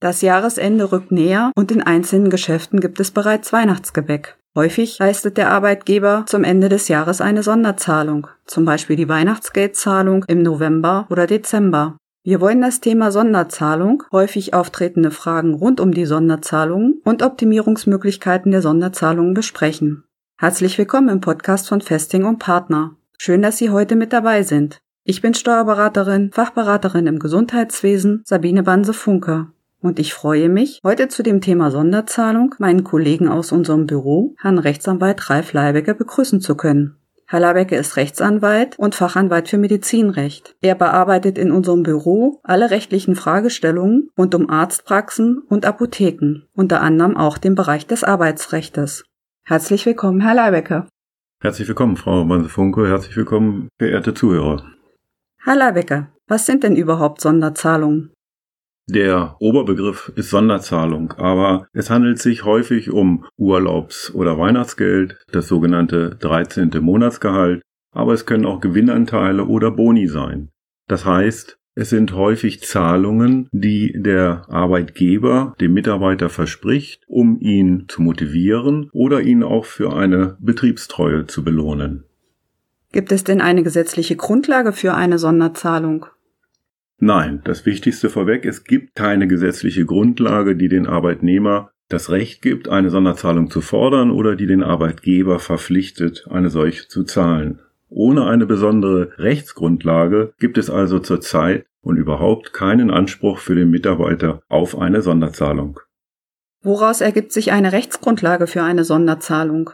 Das Jahresende rückt näher und in einzelnen Geschäften gibt es bereits Weihnachtsgebäck. Häufig leistet der Arbeitgeber zum Ende des Jahres eine Sonderzahlung, zum Beispiel die Weihnachtsgeldzahlung im November oder Dezember. Wir wollen das Thema Sonderzahlung, häufig auftretende Fragen rund um die Sonderzahlungen und Optimierungsmöglichkeiten der Sonderzahlungen besprechen. Herzlich willkommen im Podcast von Festing und Partner. Schön, dass Sie heute mit dabei sind. Ich bin Steuerberaterin, Fachberaterin im Gesundheitswesen Sabine Banse-Funke und ich freue mich, heute zu dem Thema Sonderzahlung meinen Kollegen aus unserem Büro, Herrn Rechtsanwalt Ralf Leibecker, begrüßen zu können. Herr Leibecker ist Rechtsanwalt und Fachanwalt für Medizinrecht. Er bearbeitet in unserem Büro alle rechtlichen Fragestellungen rund um Arztpraxen und Apotheken, unter anderem auch den Bereich des Arbeitsrechtes. Herzlich willkommen, Herr Leibecker. Herzlich willkommen, Frau Banse-Funke. Herzlich willkommen, verehrte Zuhörer. Herr Leibecker, was sind denn überhaupt Sonderzahlungen? Der Oberbegriff ist Sonderzahlung, aber es handelt sich häufig um Urlaubs- oder Weihnachtsgeld, das sogenannte 13. Monatsgehalt, aber es können auch Gewinnanteile oder Boni sein. Das heißt, es sind häufig Zahlungen, die der Arbeitgeber dem Mitarbeiter verspricht, um ihn zu motivieren oder ihn auch für eine Betriebstreue zu belohnen. Gibt es denn eine gesetzliche Grundlage für eine Sonderzahlung? Nein, das Wichtigste vorweg, es gibt keine gesetzliche Grundlage, die den Arbeitnehmer das Recht gibt, eine Sonderzahlung zu fordern oder die den Arbeitgeber verpflichtet, eine solche zu zahlen. Ohne eine besondere Rechtsgrundlage gibt es also zurzeit und überhaupt keinen Anspruch für den Mitarbeiter auf eine Sonderzahlung. Woraus ergibt sich eine Rechtsgrundlage für eine Sonderzahlung?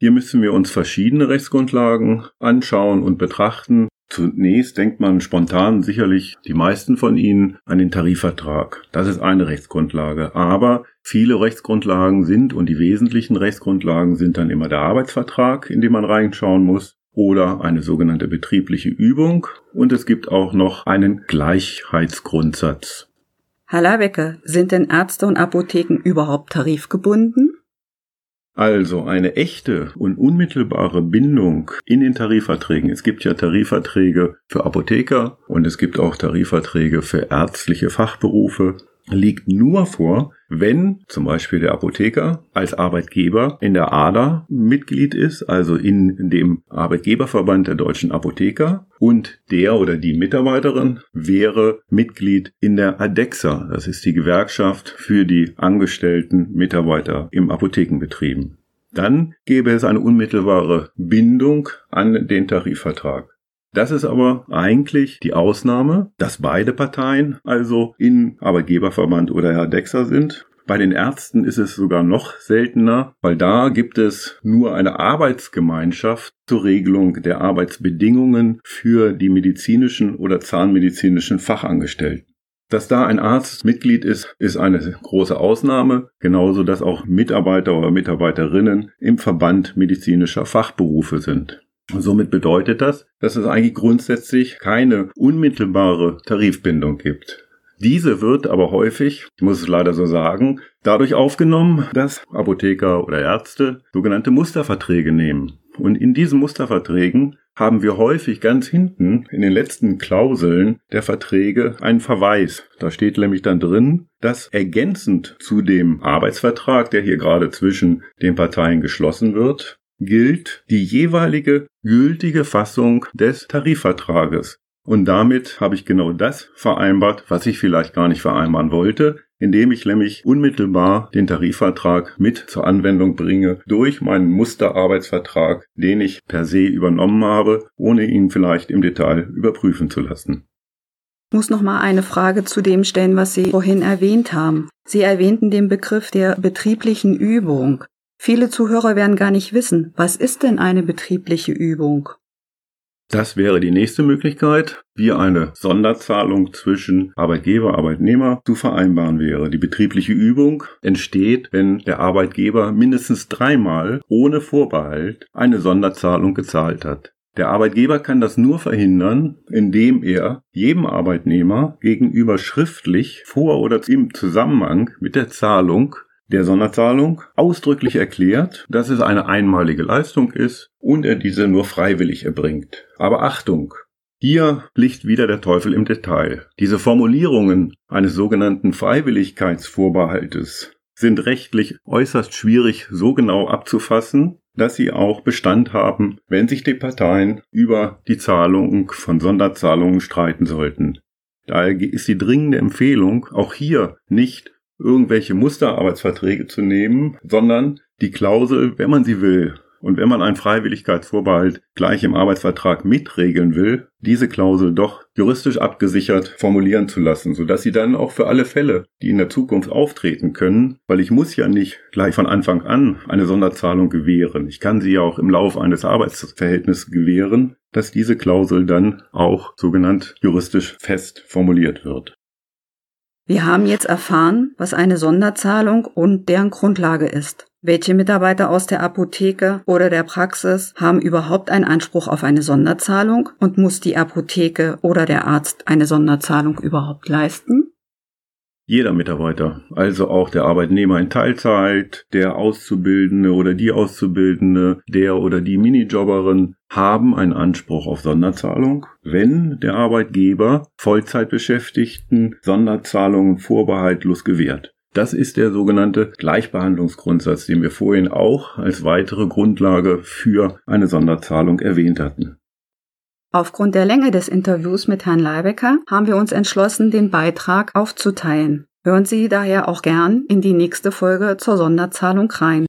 Hier müssen wir uns verschiedene Rechtsgrundlagen anschauen und betrachten. Zunächst denkt man spontan sicherlich die meisten von Ihnen an den Tarifvertrag. Das ist eine Rechtsgrundlage. Aber viele Rechtsgrundlagen sind und die wesentlichen Rechtsgrundlagen sind dann immer der Arbeitsvertrag, in den man reinschauen muss oder eine sogenannte betriebliche Übung und es gibt auch noch einen Gleichheitsgrundsatz. Herr Labecke, sind denn Ärzte und Apotheken überhaupt tarifgebunden? Also eine echte und unmittelbare Bindung in den Tarifverträgen. Es gibt ja Tarifverträge für Apotheker und es gibt auch Tarifverträge für ärztliche Fachberufe liegt nur vor, wenn zum Beispiel der Apotheker als Arbeitgeber in der ADA Mitglied ist, also in dem Arbeitgeberverband der deutschen Apotheker und der oder die Mitarbeiterin wäre Mitglied in der ADEXA, das ist die Gewerkschaft für die angestellten Mitarbeiter im Apothekenbetrieben. Dann gäbe es eine unmittelbare Bindung an den Tarifvertrag. Das ist aber eigentlich die Ausnahme, dass beide Parteien also in Arbeitgeberverband oder Herr Dexer sind. Bei den Ärzten ist es sogar noch seltener, weil da gibt es nur eine Arbeitsgemeinschaft zur Regelung der Arbeitsbedingungen für die medizinischen oder zahnmedizinischen Fachangestellten. Dass da ein Arzt Mitglied ist, ist eine große Ausnahme, genauso dass auch Mitarbeiter oder Mitarbeiterinnen im Verband medizinischer Fachberufe sind. Und somit bedeutet das, dass es eigentlich grundsätzlich keine unmittelbare Tarifbindung gibt. Diese wird aber häufig, ich muss es leider so sagen, dadurch aufgenommen, dass Apotheker oder Ärzte sogenannte Musterverträge nehmen. Und in diesen Musterverträgen haben wir häufig ganz hinten in den letzten Klauseln der Verträge einen Verweis. Da steht nämlich dann drin, dass ergänzend zu dem Arbeitsvertrag, der hier gerade zwischen den Parteien geschlossen wird, gilt die jeweilige gültige Fassung des Tarifvertrages. Und damit habe ich genau das vereinbart, was ich vielleicht gar nicht vereinbaren wollte, indem ich nämlich unmittelbar den Tarifvertrag mit zur Anwendung bringe durch meinen Musterarbeitsvertrag, den ich per se übernommen habe, ohne ihn vielleicht im Detail überprüfen zu lassen. Ich muss noch mal eine Frage zu dem stellen, was Sie vorhin erwähnt haben. Sie erwähnten den Begriff der betrieblichen Übung. Viele Zuhörer werden gar nicht wissen, was ist denn eine betriebliche Übung? Das wäre die nächste Möglichkeit, wie eine Sonderzahlung zwischen Arbeitgeber, Arbeitnehmer zu vereinbaren wäre. Die betriebliche Übung entsteht, wenn der Arbeitgeber mindestens dreimal ohne Vorbehalt eine Sonderzahlung gezahlt hat. Der Arbeitgeber kann das nur verhindern, indem er jedem Arbeitnehmer gegenüber schriftlich vor oder im Zusammenhang mit der Zahlung der Sonderzahlung ausdrücklich erklärt, dass es eine einmalige Leistung ist und er diese nur freiwillig erbringt. Aber Achtung! Hier liegt wieder der Teufel im Detail. Diese Formulierungen eines sogenannten Freiwilligkeitsvorbehaltes sind rechtlich äußerst schwierig so genau abzufassen, dass sie auch Bestand haben, wenn sich die Parteien über die Zahlung von Sonderzahlungen streiten sollten. Daher ist die dringende Empfehlung, auch hier nicht irgendwelche Musterarbeitsverträge zu nehmen, sondern die Klausel, wenn man sie will, und wenn man einen Freiwilligkeitsvorbehalt gleich im Arbeitsvertrag mitregeln will, diese Klausel doch juristisch abgesichert formulieren zu lassen, sodass sie dann auch für alle Fälle, die in der Zukunft auftreten können, weil ich muss ja nicht gleich von Anfang an eine Sonderzahlung gewähren. Ich kann sie ja auch im Laufe eines Arbeitsverhältnisses gewähren, dass diese Klausel dann auch sogenannt juristisch fest formuliert wird. Wir haben jetzt erfahren, was eine Sonderzahlung und deren Grundlage ist. Welche Mitarbeiter aus der Apotheke oder der Praxis haben überhaupt einen Anspruch auf eine Sonderzahlung und muss die Apotheke oder der Arzt eine Sonderzahlung überhaupt leisten? Jeder Mitarbeiter, also auch der Arbeitnehmer in Teilzeit, der Auszubildende oder die Auszubildende, der oder die Minijobberin haben einen Anspruch auf Sonderzahlung, wenn der Arbeitgeber Vollzeitbeschäftigten Sonderzahlungen vorbehaltlos gewährt. Das ist der sogenannte Gleichbehandlungsgrundsatz, den wir vorhin auch als weitere Grundlage für eine Sonderzahlung erwähnt hatten. Aufgrund der Länge des Interviews mit Herrn Leibecker haben wir uns entschlossen, den Beitrag aufzuteilen. Hören Sie daher auch gern in die nächste Folge zur Sonderzahlung rein.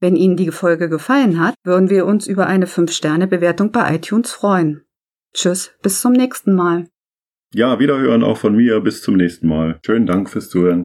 Wenn Ihnen die Folge gefallen hat, würden wir uns über eine 5-Sterne-Bewertung bei iTunes freuen. Tschüss, bis zum nächsten Mal. Ja, wiederhören auch von mir. Bis zum nächsten Mal. Schönen Dank fürs Zuhören.